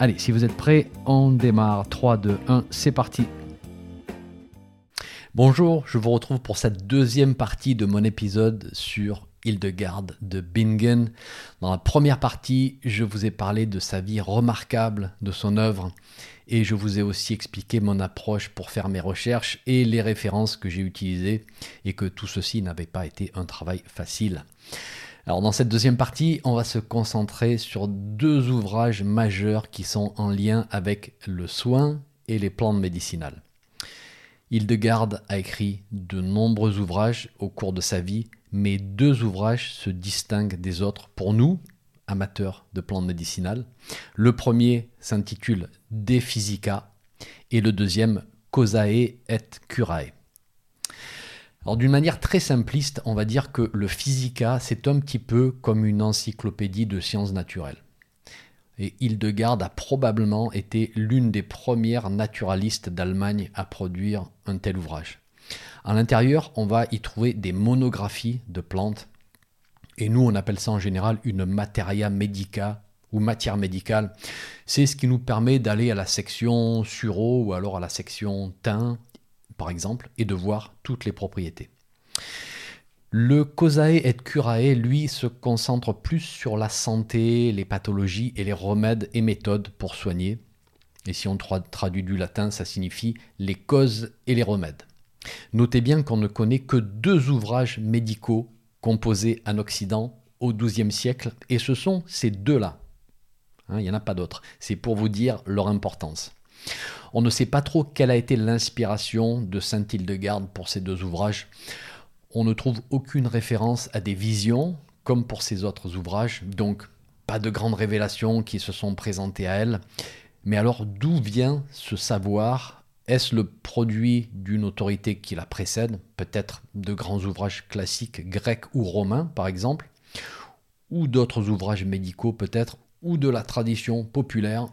Allez, si vous êtes prêts, on démarre. 3, 2, 1, c'est parti. Bonjour, je vous retrouve pour cette deuxième partie de mon épisode sur Hildegarde de Bingen. Dans la première partie, je vous ai parlé de sa vie remarquable, de son œuvre, et je vous ai aussi expliqué mon approche pour faire mes recherches et les références que j'ai utilisées, et que tout ceci n'avait pas été un travail facile. Alors dans cette deuxième partie, on va se concentrer sur deux ouvrages majeurs qui sont en lien avec le soin et les plantes médicinales. Hildegarde a écrit de nombreux ouvrages au cours de sa vie, mais deux ouvrages se distinguent des autres pour nous, amateurs de plantes médicinales. Le premier s'intitule De Physica et le deuxième Causae et Curae. Alors d'une manière très simpliste, on va dire que le Physica, c'est un petit peu comme une encyclopédie de sciences naturelles. Et Hildegarde a probablement été l'une des premières naturalistes d'Allemagne à produire un tel ouvrage. À l'intérieur, on va y trouver des monographies de plantes. Et nous, on appelle ça en général une materia medica ou matière médicale. C'est ce qui nous permet d'aller à la section sureau ou alors à la section thym par exemple, et de voir toutes les propriétés. Le Causae et Curae, lui, se concentre plus sur la santé, les pathologies et les remèdes et méthodes pour soigner. Et si on traduit du latin, ça signifie les causes et les remèdes. Notez bien qu'on ne connaît que deux ouvrages médicaux composés en Occident au XIIe siècle, et ce sont ces deux-là. Hein, il n'y en a pas d'autres. C'est pour vous dire leur importance. On ne sait pas trop quelle a été l'inspiration de Saint Hildegarde pour ces deux ouvrages. On ne trouve aucune référence à des visions, comme pour ses autres ouvrages, donc pas de grandes révélations qui se sont présentées à elle. Mais alors d'où vient ce savoir? Est-ce le produit d'une autorité qui la précède, peut-être de grands ouvrages classiques grecs ou romains par exemple, ou d'autres ouvrages médicaux peut-être, ou de la tradition populaire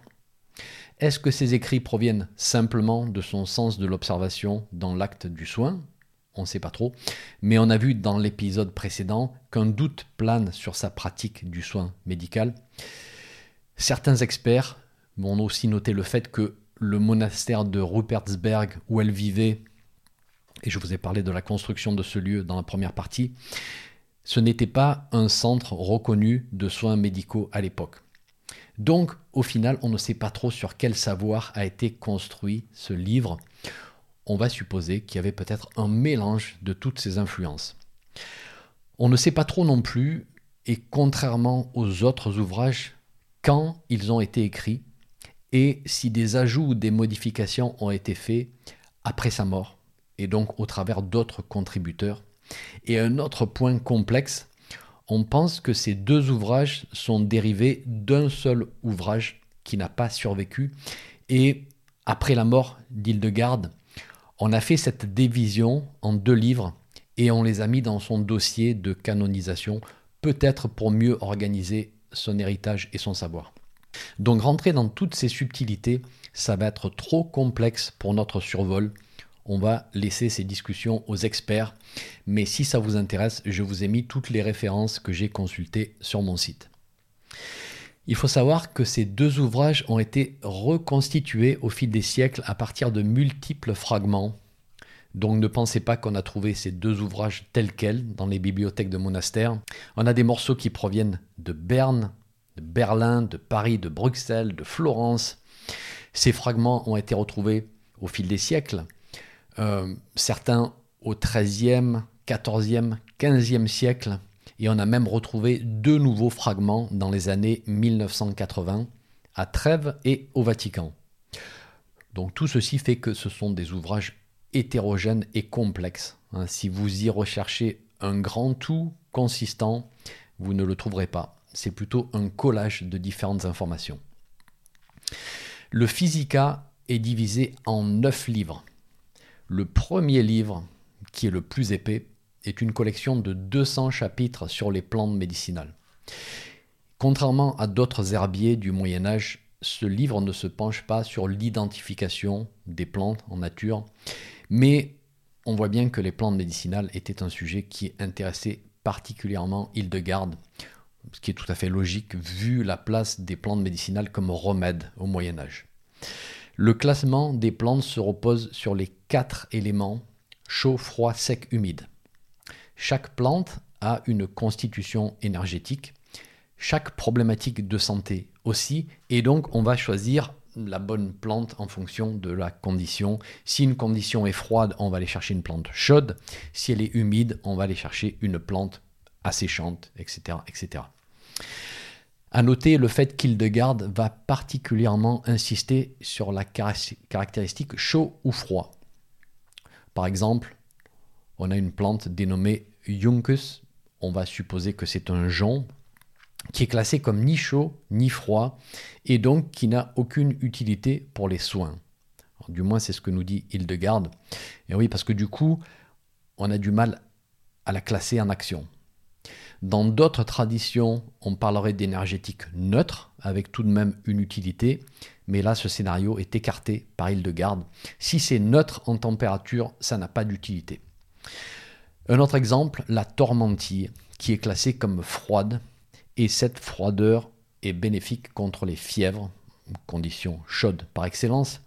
est-ce que ces écrits proviennent simplement de son sens de l'observation dans l'acte du soin? On ne sait pas trop. Mais on a vu dans l'épisode précédent qu'un doute plane sur sa pratique du soin médical. Certains experts ont aussi noté le fait que le monastère de Rupertsberg, où elle vivait, et je vous ai parlé de la construction de ce lieu dans la première partie, ce n'était pas un centre reconnu de soins médicaux à l'époque. Donc, au final, on ne sait pas trop sur quel savoir a été construit ce livre. On va supposer qu'il y avait peut-être un mélange de toutes ces influences. On ne sait pas trop non plus, et contrairement aux autres ouvrages, quand ils ont été écrits et si des ajouts ou des modifications ont été faits après sa mort, et donc au travers d'autres contributeurs. Et un autre point complexe, on pense que ces deux ouvrages sont dérivés d'un seul ouvrage qui n'a pas survécu. Et après la mort d'Hildegarde, on a fait cette division en deux livres et on les a mis dans son dossier de canonisation, peut-être pour mieux organiser son héritage et son savoir. Donc rentrer dans toutes ces subtilités, ça va être trop complexe pour notre survol on va laisser ces discussions aux experts. Mais si ça vous intéresse, je vous ai mis toutes les références que j'ai consultées sur mon site. Il faut savoir que ces deux ouvrages ont été reconstitués au fil des siècles à partir de multiples fragments. Donc ne pensez pas qu'on a trouvé ces deux ouvrages tels quels dans les bibliothèques de monastères. On a des morceaux qui proviennent de Berne, de Berlin, de Paris, de Bruxelles, de Florence. Ces fragments ont été retrouvés au fil des siècles euh, certains au XIIIe, XIVe, XVe siècle, et on a même retrouvé deux nouveaux fragments dans les années 1980 à Trèves et au Vatican. Donc tout ceci fait que ce sont des ouvrages hétérogènes et complexes. Hein. si vous y recherchez un grand tout consistant, vous ne le trouverez pas. C'est plutôt un collage de différentes informations. Le Physica est divisé en neuf livres. Le premier livre, qui est le plus épais, est une collection de 200 chapitres sur les plantes médicinales. Contrairement à d'autres herbiers du Moyen Âge, ce livre ne se penche pas sur l'identification des plantes en nature, mais on voit bien que les plantes médicinales étaient un sujet qui intéressait particulièrement Hildegarde, ce qui est tout à fait logique vu la place des plantes médicinales comme remède au Moyen Âge. Le classement des plantes se repose sur les quatre éléments chaud, froid, sec, humide. Chaque plante a une constitution énergétique, chaque problématique de santé aussi, et donc on va choisir la bonne plante en fonction de la condition. Si une condition est froide, on va aller chercher une plante chaude. Si elle est humide, on va aller chercher une plante asséchante, etc. etc. À noter le fait qu'Hildegarde va particulièrement insister sur la caractéristique chaud ou froid. Par exemple, on a une plante dénommée Juncus, on va supposer que c'est un jonc qui est classé comme ni chaud ni froid et donc qui n'a aucune utilité pour les soins. du moins, c'est ce que nous dit Hildegarde. Et oui, parce que du coup, on a du mal à la classer en action. Dans d'autres traditions, on parlerait d'énergétique neutre, avec tout de même une utilité, mais là, ce scénario est écarté par Hildegarde. Si c'est neutre en température, ça n'a pas d'utilité. Un autre exemple, la tormentille, qui est classée comme froide, et cette froideur est bénéfique contre les fièvres, condition chaude par excellence,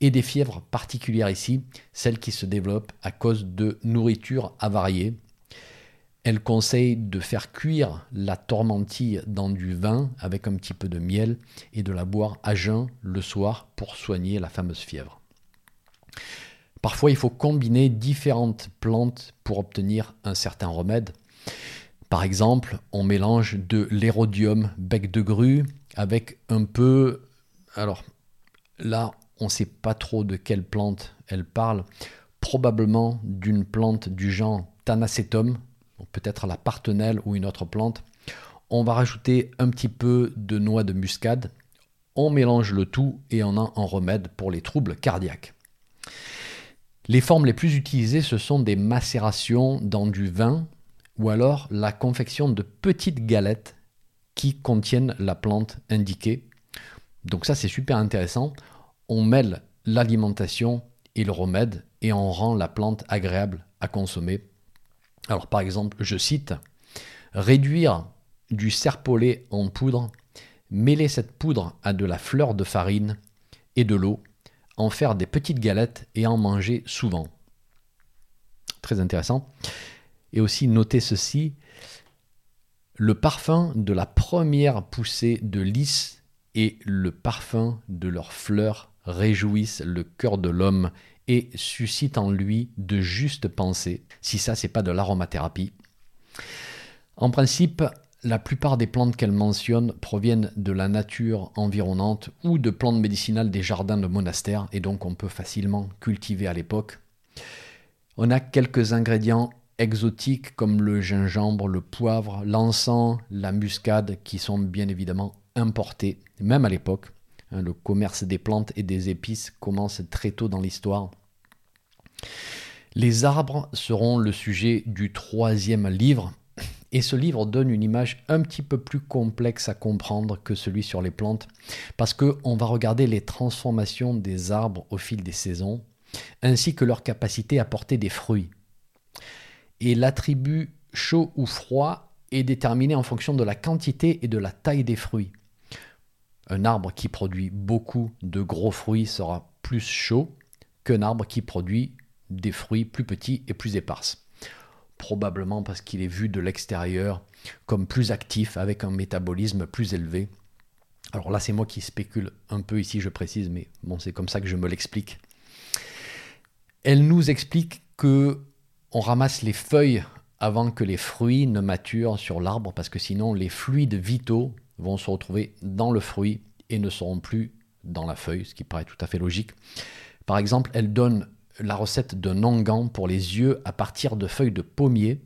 et des fièvres particulières ici, celles qui se développent à cause de nourriture avariée, elle conseille de faire cuire la tormentille dans du vin avec un petit peu de miel et de la boire à jeun le soir pour soigner la fameuse fièvre. Parfois, il faut combiner différentes plantes pour obtenir un certain remède. Par exemple, on mélange de l'érodium bec de grue avec un peu... Alors là, on ne sait pas trop de quelle plante elle parle. Probablement d'une plante du genre Thanacetum, peut-être la partenelle ou une autre plante. On va rajouter un petit peu de noix de muscade. On mélange le tout et on a un remède pour les troubles cardiaques. Les formes les plus utilisées, ce sont des macérations dans du vin ou alors la confection de petites galettes qui contiennent la plante indiquée. Donc ça, c'est super intéressant. On mêle l'alimentation et le remède et on rend la plante agréable à consommer alors par exemple, je cite, réduire du serpolet en poudre, mêler cette poudre à de la fleur de farine et de l'eau, en faire des petites galettes et en manger souvent. Très intéressant. Et aussi noter ceci, le parfum de la première poussée de lys et le parfum de leurs fleurs réjouissent le cœur de l'homme et suscite en lui de justes pensées, si ça c'est pas de l'aromathérapie. En principe, la plupart des plantes qu'elle mentionne proviennent de la nature environnante ou de plantes médicinales des jardins de monastères, et donc on peut facilement cultiver à l'époque. On a quelques ingrédients exotiques comme le gingembre, le poivre, l'encens, la muscade, qui sont bien évidemment importés, même à l'époque. Hein, le commerce des plantes et des épices commence très tôt dans l'histoire. Les arbres seront le sujet du troisième livre, et ce livre donne une image un petit peu plus complexe à comprendre que celui sur les plantes, parce qu'on va regarder les transformations des arbres au fil des saisons, ainsi que leur capacité à porter des fruits. Et l'attribut chaud ou froid est déterminé en fonction de la quantité et de la taille des fruits. Un arbre qui produit beaucoup de gros fruits sera plus chaud qu'un arbre qui produit des fruits plus petits et plus éparses. Probablement parce qu'il est vu de l'extérieur comme plus actif, avec un métabolisme plus élevé. Alors là, c'est moi qui spécule un peu ici, je précise, mais bon, c'est comme ça que je me l'explique. Elle nous explique que on ramasse les feuilles avant que les fruits ne maturent sur l'arbre, parce que sinon les fluides vitaux vont se retrouver dans le fruit et ne seront plus dans la feuille, ce qui paraît tout à fait logique. Par exemple, elle donne la recette d'un onguent pour les yeux à partir de feuilles de pommier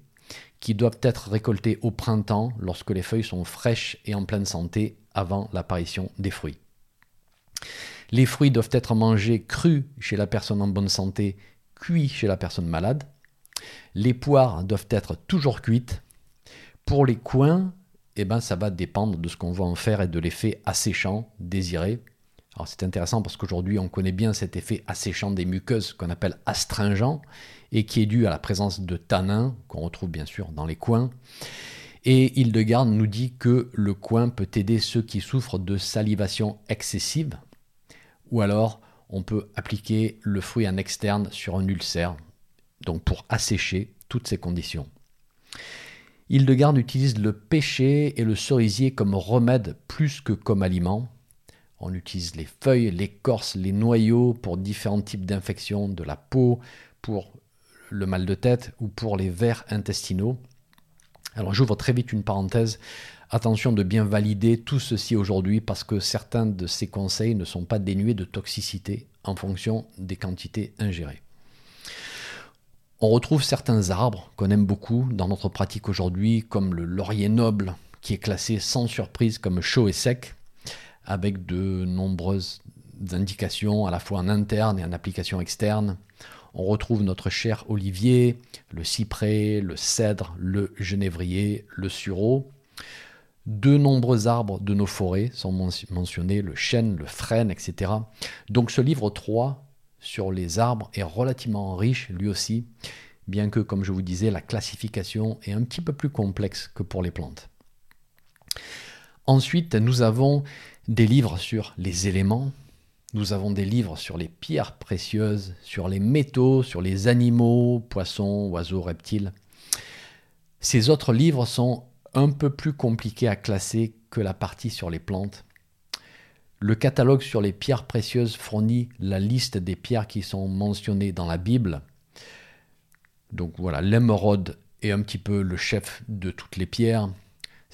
qui doivent être récoltées au printemps lorsque les feuilles sont fraîches et en pleine santé avant l'apparition des fruits. Les fruits doivent être mangés crus chez la personne en bonne santé, cuits chez la personne malade. Les poires doivent être toujours cuites. Pour les coins, eh ben, ça va dépendre de ce qu'on va en faire et de l'effet asséchant désiré. C'est intéressant parce qu'aujourd'hui on connaît bien cet effet asséchant des muqueuses qu'on appelle astringent et qui est dû à la présence de tanins qu'on retrouve bien sûr dans les coins. Et Hildegarde nous dit que le coin peut aider ceux qui souffrent de salivation excessive ou alors on peut appliquer le fruit en externe sur un ulcère, donc pour assécher toutes ces conditions. Hildegarde utilise le pêcher et le cerisier comme remède plus que comme aliment. On utilise les feuilles, l'écorce, les noyaux pour différents types d'infections de la peau, pour le mal de tête ou pour les vers intestinaux. Alors j'ouvre très vite une parenthèse. Attention de bien valider tout ceci aujourd'hui parce que certains de ces conseils ne sont pas dénués de toxicité en fonction des quantités ingérées. On retrouve certains arbres qu'on aime beaucoup dans notre pratique aujourd'hui, comme le laurier noble, qui est classé sans surprise comme chaud et sec, avec de nombreuses indications à la fois en interne et en application externe. On retrouve notre cher olivier, le cyprès, le cèdre, le genévrier, le sureau. De nombreux arbres de nos forêts sont mentionnés, le chêne, le frêne, etc. Donc ce livre 3 sur les arbres est relativement riche lui aussi, bien que, comme je vous disais, la classification est un petit peu plus complexe que pour les plantes. Ensuite, nous avons des livres sur les éléments, nous avons des livres sur les pierres précieuses, sur les métaux, sur les animaux, poissons, oiseaux, reptiles. Ces autres livres sont un peu plus compliqués à classer que la partie sur les plantes. Le catalogue sur les pierres précieuses fournit la liste des pierres qui sont mentionnées dans la Bible. Donc voilà, l'émeraude est un petit peu le chef de toutes les pierres.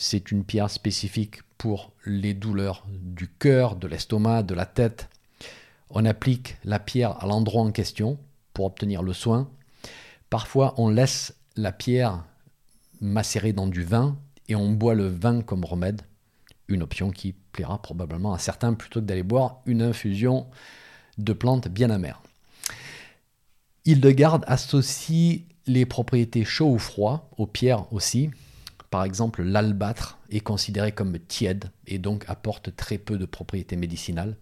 C'est une pierre spécifique pour les douleurs du cœur, de l'estomac, de la tête. On applique la pierre à l'endroit en question pour obtenir le soin. Parfois, on laisse la pierre macérer dans du vin et on boit le vin comme remède une option qui plaira probablement à certains plutôt que d'aller boire une infusion de plantes bien amères. Hildegarde associe les propriétés chaud ou froid aux pierres aussi. Par exemple, l'albâtre est considéré comme tiède et donc apporte très peu de propriétés médicinales.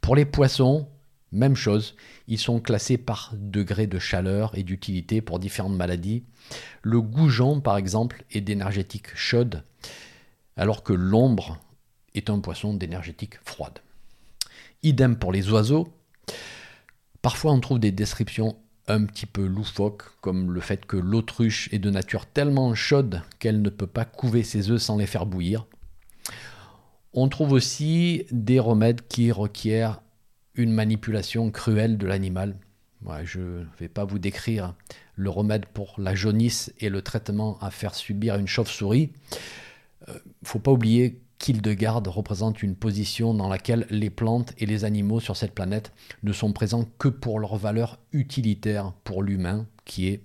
Pour les poissons, même chose, ils sont classés par degré de chaleur et d'utilité pour différentes maladies. Le goujon, par exemple, est d'énergétique chaude alors que l'ombre est un poisson d'énergétique froide. Idem pour les oiseaux. Parfois on trouve des descriptions un petit peu loufoques, comme le fait que l'autruche est de nature tellement chaude qu'elle ne peut pas couver ses œufs sans les faire bouillir. On trouve aussi des remèdes qui requièrent une manipulation cruelle de l'animal. je ne vais pas vous décrire le remède pour la jaunisse et le traitement à faire subir une chauve-souris. Il euh, ne faut pas oublier qu'Hildegarde représente une position dans laquelle les plantes et les animaux sur cette planète ne sont présents que pour leur valeur utilitaire pour l'humain, qui est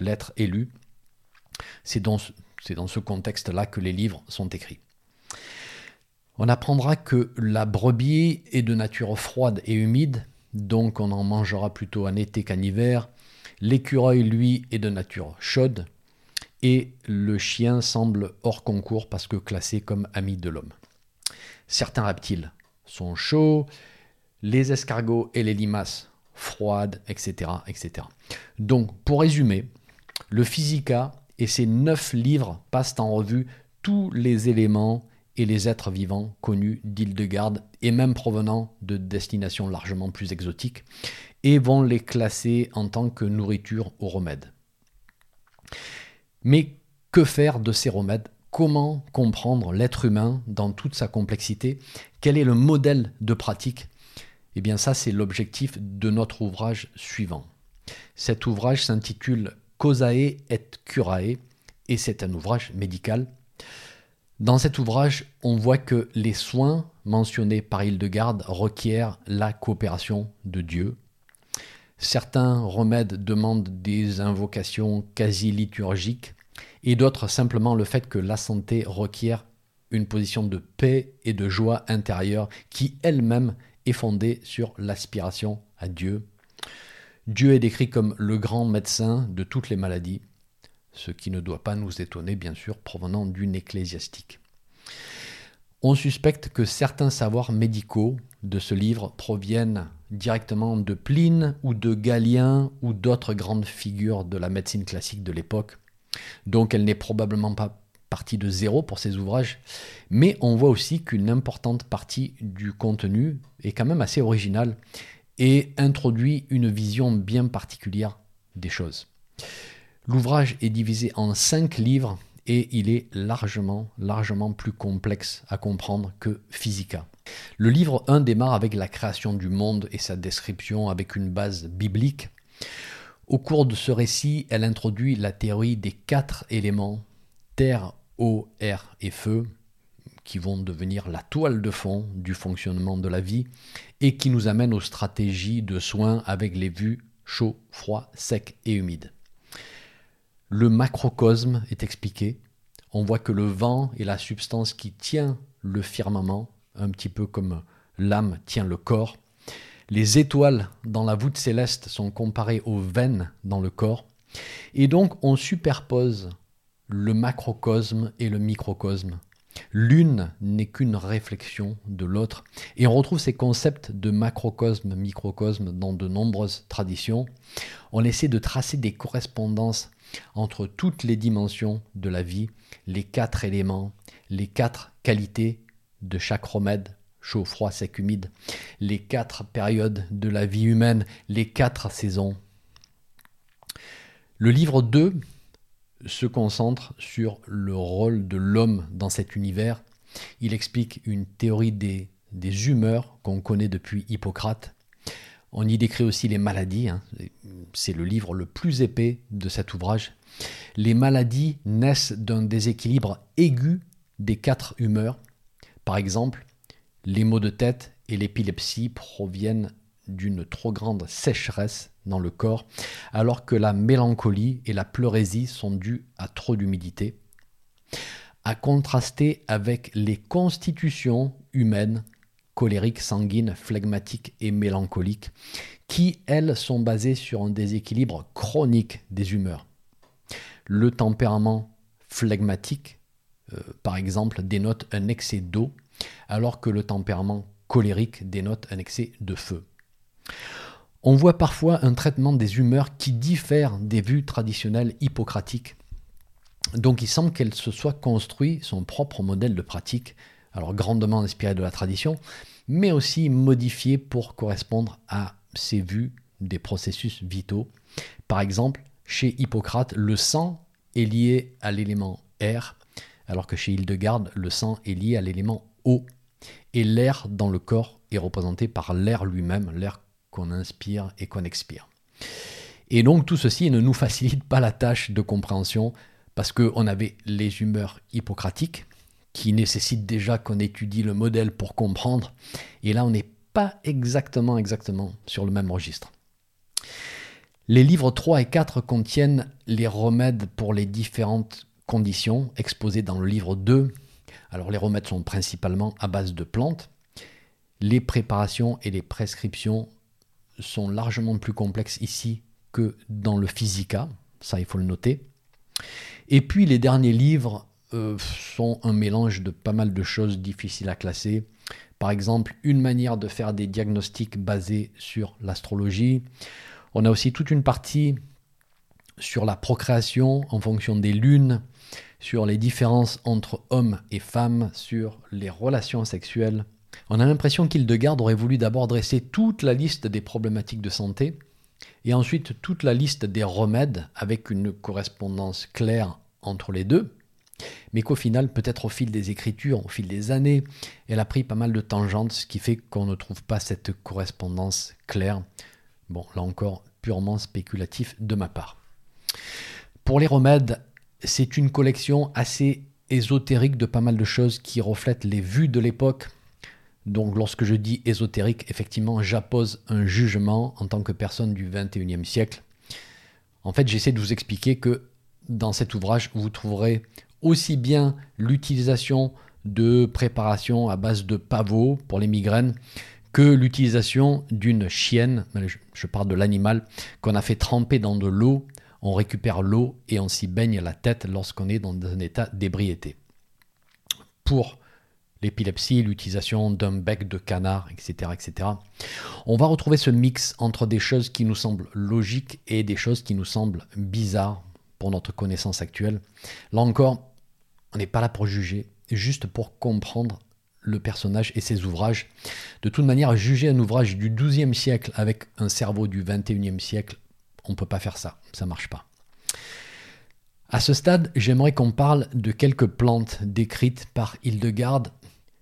l'être élu. C'est dans, dans ce contexte-là que les livres sont écrits. On apprendra que la brebis est de nature froide et humide, donc on en mangera plutôt en été qu'en hiver. L'écureuil, lui, est de nature chaude, et le chien semble hors concours parce que classé comme ami de l'homme. Certains reptiles sont chauds, les escargots et les limaces froides, etc. etc. Donc, pour résumer, le Physica et ses neuf livres passent en revue tous les éléments et les êtres vivants connus d'Île-de-Garde et même provenant de destinations largement plus exotiques et vont les classer en tant que nourriture ou remède. Mais que faire de ces remèdes? Comment comprendre l'être humain dans toute sa complexité? Quel est le modèle de pratique? Eh bien ça, c'est l'objectif de notre ouvrage suivant. Cet ouvrage s'intitule Causae et Curae et c'est un ouvrage médical. Dans cet ouvrage, on voit que les soins mentionnés par Hildegarde requièrent la coopération de Dieu. Certains remèdes demandent des invocations quasi liturgiques et d'autres simplement le fait que la santé requiert une position de paix et de joie intérieure qui elle-même est fondée sur l'aspiration à Dieu. Dieu est décrit comme le grand médecin de toutes les maladies, ce qui ne doit pas nous étonner, bien sûr, provenant d'une ecclésiastique. On suspecte que certains savoirs médicaux de ce livre proviennent directement de Pline ou de Galien ou d'autres grandes figures de la médecine classique de l'époque. Donc elle n'est probablement pas partie de zéro pour ces ouvrages, mais on voit aussi qu'une importante partie du contenu est quand même assez originale et introduit une vision bien particulière des choses. L'ouvrage est divisé en cinq livres et il est largement, largement plus complexe à comprendre que Physica. Le livre 1 démarre avec la création du monde et sa description avec une base biblique. Au cours de ce récit, elle introduit la théorie des quatre éléments terre, eau, air et feu, qui vont devenir la toile de fond du fonctionnement de la vie et qui nous amène aux stratégies de soins avec les vues chaud, froid, sec et humide. Le macrocosme est expliqué. On voit que le vent est la substance qui tient le firmament, un petit peu comme l'âme tient le corps. Les étoiles dans la voûte céleste sont comparées aux veines dans le corps. Et donc on superpose le macrocosme et le microcosme. L'une n'est qu'une réflexion de l'autre, et on retrouve ces concepts de macrocosme, microcosme dans de nombreuses traditions. On essaie de tracer des correspondances entre toutes les dimensions de la vie, les quatre éléments, les quatre qualités de chaque remède, chaud, froid, sec, humide, les quatre périodes de la vie humaine, les quatre saisons. Le livre 2 se concentre sur le rôle de l'homme dans cet univers. Il explique une théorie des, des humeurs qu'on connaît depuis Hippocrate. On y décrit aussi les maladies. Hein. C'est le livre le plus épais de cet ouvrage. Les maladies naissent d'un déséquilibre aigu des quatre humeurs. Par exemple, les maux de tête et l'épilepsie proviennent d'une trop grande sécheresse dans le corps, alors que la mélancolie et la pleurésie sont dues à trop d'humidité, à contraster avec les constitutions humaines, colériques, sanguines, phlegmatiques et mélancoliques, qui, elles, sont basées sur un déséquilibre chronique des humeurs. Le tempérament phlegmatique, euh, par exemple, dénote un excès d'eau, alors que le tempérament colérique dénote un excès de feu. On voit parfois un traitement des humeurs qui diffère des vues traditionnelles hippocratiques. Donc il semble qu'elle se soit construit son propre modèle de pratique, alors grandement inspiré de la tradition, mais aussi modifié pour correspondre à ces vues des processus vitaux. Par exemple, chez Hippocrate, le sang est lié à l'élément air, alors que chez Hildegarde, le sang est lié à l'élément eau. Et l'air dans le corps est représenté par l'air lui-même, l'air qu'on inspire et qu'on expire. Et donc tout ceci ne nous facilite pas la tâche de compréhension parce qu'on avait les humeurs hippocratiques qui nécessitent déjà qu'on étudie le modèle pour comprendre. Et là, on n'est pas exactement, exactement sur le même registre. Les livres 3 et 4 contiennent les remèdes pour les différentes conditions exposées dans le livre 2. Alors les remèdes sont principalement à base de plantes. Les préparations et les prescriptions sont largement plus complexes ici que dans le Physica, ça il faut le noter. Et puis les derniers livres euh, sont un mélange de pas mal de choses difficiles à classer. Par exemple, une manière de faire des diagnostics basés sur l'astrologie. On a aussi toute une partie sur la procréation en fonction des lunes, sur les différences entre hommes et femmes, sur les relations sexuelles, on a l'impression qu'Hildegarde aurait voulu d'abord dresser toute la liste des problématiques de santé et ensuite toute la liste des remèdes avec une correspondance claire entre les deux, mais qu'au final, peut-être au fil des écritures, au fil des années, elle a pris pas mal de tangentes, ce qui fait qu'on ne trouve pas cette correspondance claire. Bon, là encore, purement spéculatif de ma part. Pour les remèdes, c'est une collection assez ésotérique de pas mal de choses qui reflètent les vues de l'époque, donc lorsque je dis ésotérique, effectivement, j'appose un jugement en tant que personne du 21e siècle. En fait, j'essaie de vous expliquer que dans cet ouvrage, vous trouverez aussi bien l'utilisation de préparations à base de pavot pour les migraines que l'utilisation d'une chienne, je parle de l'animal, qu'on a fait tremper dans de l'eau, on récupère l'eau et on s'y baigne la tête lorsqu'on est dans un état d'ébriété. Pour l'épilepsie, l'utilisation d'un bec de canard, etc., etc. On va retrouver ce mix entre des choses qui nous semblent logiques et des choses qui nous semblent bizarres pour notre connaissance actuelle. Là encore, on n'est pas là pour juger, juste pour comprendre le personnage et ses ouvrages. De toute manière, juger un ouvrage du XIIe siècle avec un cerveau du XXIe siècle, on ne peut pas faire ça, ça ne marche pas. À ce stade, j'aimerais qu'on parle de quelques plantes décrites par Hildegarde.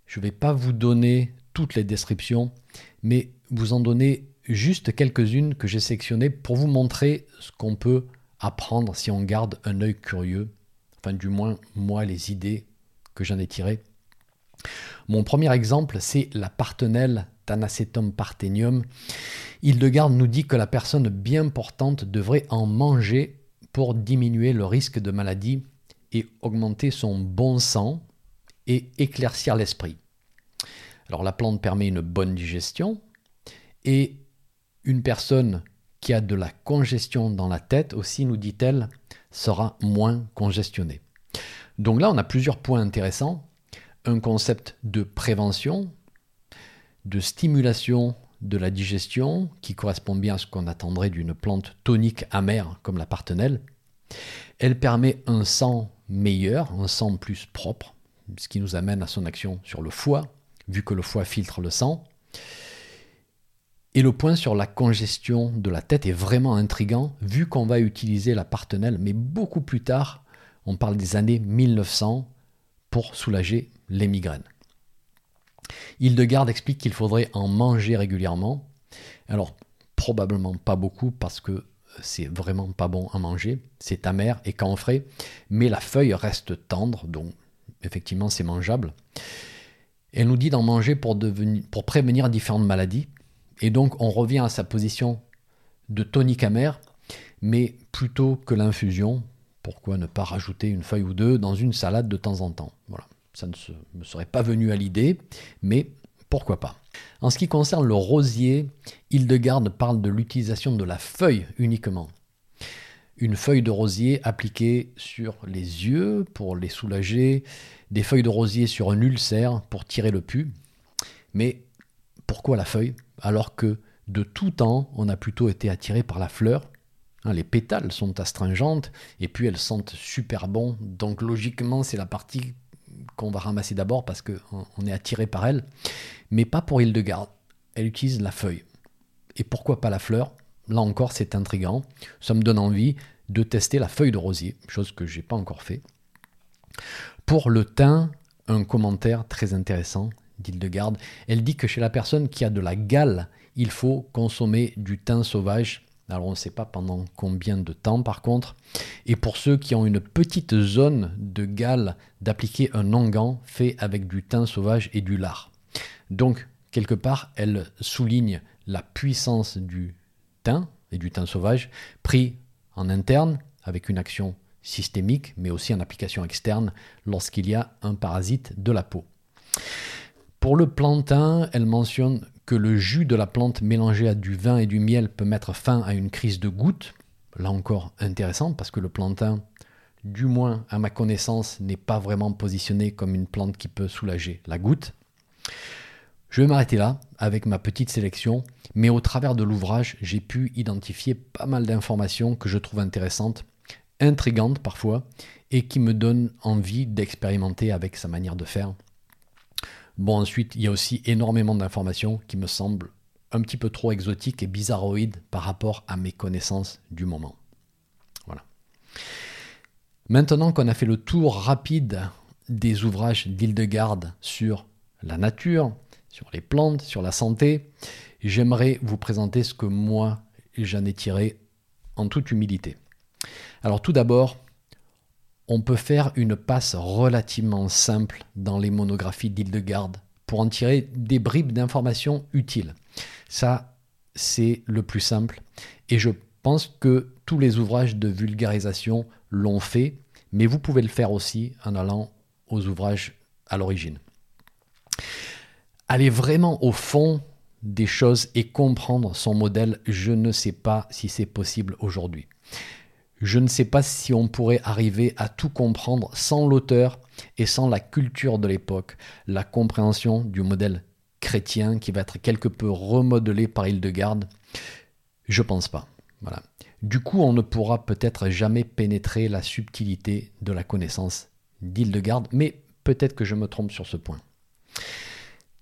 Je ne vais pas vous donner toutes les descriptions, mais vous en donner juste quelques-unes que j'ai sélectionnées pour vous montrer ce qu'on peut apprendre si on garde un œil curieux, enfin du moins moi les idées que j'en ai tirées. Mon premier exemple, c'est la partenelle Thanacetum parthenium. Hildegarde nous dit que la personne bien portante devrait en manger pour diminuer le risque de maladie et augmenter son bon sang et éclaircir l'esprit. Alors la plante permet une bonne digestion et une personne qui a de la congestion dans la tête aussi, nous dit-elle, sera moins congestionnée. Donc là, on a plusieurs points intéressants. Un concept de prévention, de stimulation de la digestion, qui correspond bien à ce qu'on attendrait d'une plante tonique amère comme la partenelle. Elle permet un sang meilleur, un sang plus propre, ce qui nous amène à son action sur le foie, vu que le foie filtre le sang. Et le point sur la congestion de la tête est vraiment intrigant, vu qu'on va utiliser la partenelle, mais beaucoup plus tard, on parle des années 1900, pour soulager les migraines. Hildegarde explique qu'il faudrait en manger régulièrement. Alors, probablement pas beaucoup parce que c'est vraiment pas bon à manger, c'est amer et frais, mais la feuille reste tendre, donc effectivement c'est mangeable. Elle nous dit d'en manger pour prévenir différentes maladies, et donc on revient à sa position de tonique amer, mais plutôt que l'infusion, pourquoi ne pas rajouter une feuille ou deux dans une salade de temps en temps? Voilà, ça ne me serait pas venu à l'idée, mais pourquoi pas? En ce qui concerne le rosier, Hildegarde parle de l'utilisation de la feuille uniquement. Une feuille de rosier appliquée sur les yeux pour les soulager, des feuilles de rosier sur un ulcère pour tirer le pus. Mais pourquoi la feuille? Alors que de tout temps on a plutôt été attiré par la fleur Hein, les pétales sont astringentes et puis elles sentent super bon. Donc logiquement, c'est la partie qu'on va ramasser d'abord parce qu'on est attiré par elle. Mais pas pour Hildegarde. Elle utilise la feuille. Et pourquoi pas la fleur? Là encore, c'est intriguant. Ça me donne envie de tester la feuille de rosier, chose que je n'ai pas encore fait. Pour le thym, un commentaire très intéressant d'Hildegarde. Elle dit que chez la personne qui a de la gale, il faut consommer du thym sauvage alors on ne sait pas pendant combien de temps par contre. Et pour ceux qui ont une petite zone de gale, d'appliquer un onguent fait avec du thym sauvage et du lard. Donc quelque part, elle souligne la puissance du thym et du thym sauvage pris en interne avec une action systémique, mais aussi en application externe lorsqu'il y a un parasite de la peau. Pour le plantain, elle mentionne que le jus de la plante mélangé à du vin et du miel peut mettre fin à une crise de goutte. Là encore intéressant parce que le plantain, du moins à ma connaissance, n'est pas vraiment positionné comme une plante qui peut soulager la goutte. Je vais m'arrêter là avec ma petite sélection, mais au travers de l'ouvrage, j'ai pu identifier pas mal d'informations que je trouve intéressantes, intrigantes parfois, et qui me donnent envie d'expérimenter avec sa manière de faire. Bon, ensuite, il y a aussi énormément d'informations qui me semblent un petit peu trop exotiques et bizarroïdes par rapport à mes connaissances du moment. Voilà. Maintenant qu'on a fait le tour rapide des ouvrages d'Hildegarde sur la nature, sur les plantes, sur la santé, j'aimerais vous présenter ce que moi j'en ai tiré en toute humilité. Alors tout d'abord, on peut faire une passe relativement simple dans les monographies d'Hildegarde pour en tirer des bribes d'informations utiles. Ça, c'est le plus simple. Et je pense que tous les ouvrages de vulgarisation l'ont fait, mais vous pouvez le faire aussi en allant aux ouvrages à l'origine. Aller vraiment au fond des choses et comprendre son modèle, je ne sais pas si c'est possible aujourd'hui. Je ne sais pas si on pourrait arriver à tout comprendre sans l'auteur et sans la culture de l'époque, la compréhension du modèle chrétien qui va être quelque peu remodelé par Hildegarde. Je pense pas. Du coup, on ne pourra peut-être jamais pénétrer la subtilité de la connaissance d'Hildegarde, mais peut-être que je me trompe sur ce point.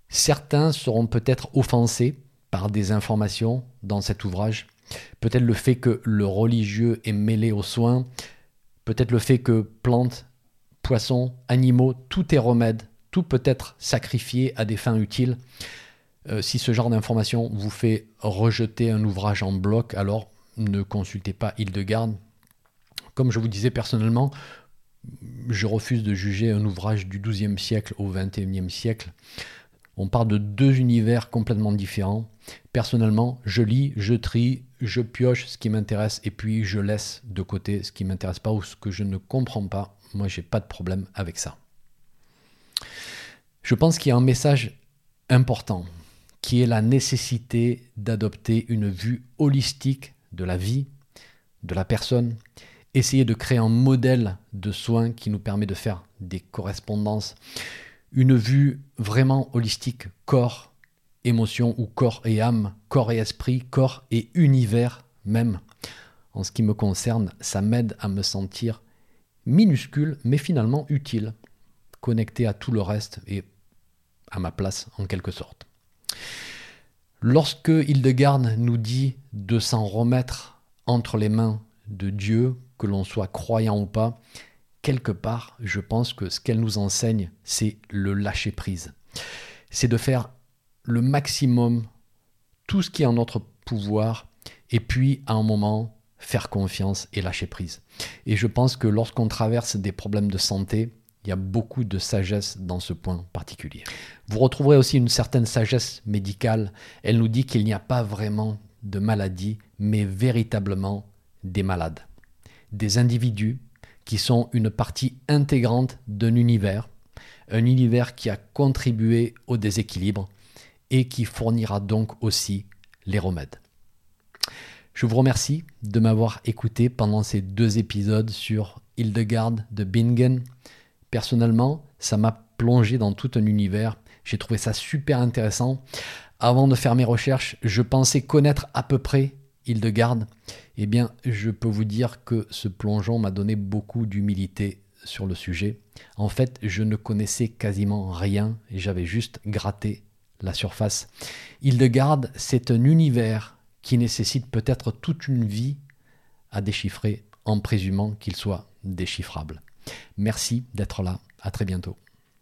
Certains seront peut-être offensés par des informations dans cet ouvrage, peut-être le fait que le religieux est mêlé aux soins, peut-être le fait que plantes, poissons, animaux, tout est remède, tout peut être sacrifié à des fins utiles. Euh, si ce genre d'information vous fait rejeter un ouvrage en bloc, alors ne consultez pas Hildegarde. Comme je vous disais personnellement, je refuse de juger un ouvrage du XIIe siècle au XXIe siècle. On parle de deux univers complètement différents. Personnellement, je lis, je trie, je pioche ce qui m'intéresse et puis je laisse de côté ce qui m'intéresse pas ou ce que je ne comprends pas. Moi, j'ai pas de problème avec ça. Je pense qu'il y a un message important qui est la nécessité d'adopter une vue holistique de la vie, de la personne, essayer de créer un modèle de soins qui nous permet de faire des correspondances, une vue vraiment holistique, corps, émotion ou corps et âme, corps et esprit, corps et univers même. En ce qui me concerne, ça m'aide à me sentir minuscule mais finalement utile, connecté à tout le reste et à ma place en quelque sorte. Lorsque Hildegarde nous dit de s'en remettre entre les mains de Dieu, que l'on soit croyant ou pas, quelque part, je pense que ce qu'elle nous enseigne, c'est le lâcher prise. C'est de faire le maximum, tout ce qui est en notre pouvoir, et puis à un moment, faire confiance et lâcher prise. Et je pense que lorsqu'on traverse des problèmes de santé, il y a beaucoup de sagesse dans ce point particulier. Vous retrouverez aussi une certaine sagesse médicale. Elle nous dit qu'il n'y a pas vraiment de maladie, mais véritablement des malades. Des individus qui sont une partie intégrante d'un univers, un univers qui a contribué au déséquilibre et qui fournira donc aussi les remèdes. Je vous remercie de m'avoir écouté pendant ces deux épisodes sur Hildegarde de Bingen. Personnellement, ça m'a plongé dans tout un univers. J'ai trouvé ça super intéressant. Avant de faire mes recherches, je pensais connaître à peu près Hildegarde. Eh bien, je peux vous dire que ce plongeon m'a donné beaucoup d'humilité sur le sujet. En fait, je ne connaissais quasiment rien et j'avais juste gratté la surface. Hildegarde, c'est un univers qui nécessite peut-être toute une vie à déchiffrer en présumant qu'il soit déchiffrable. Merci d'être là. À très bientôt.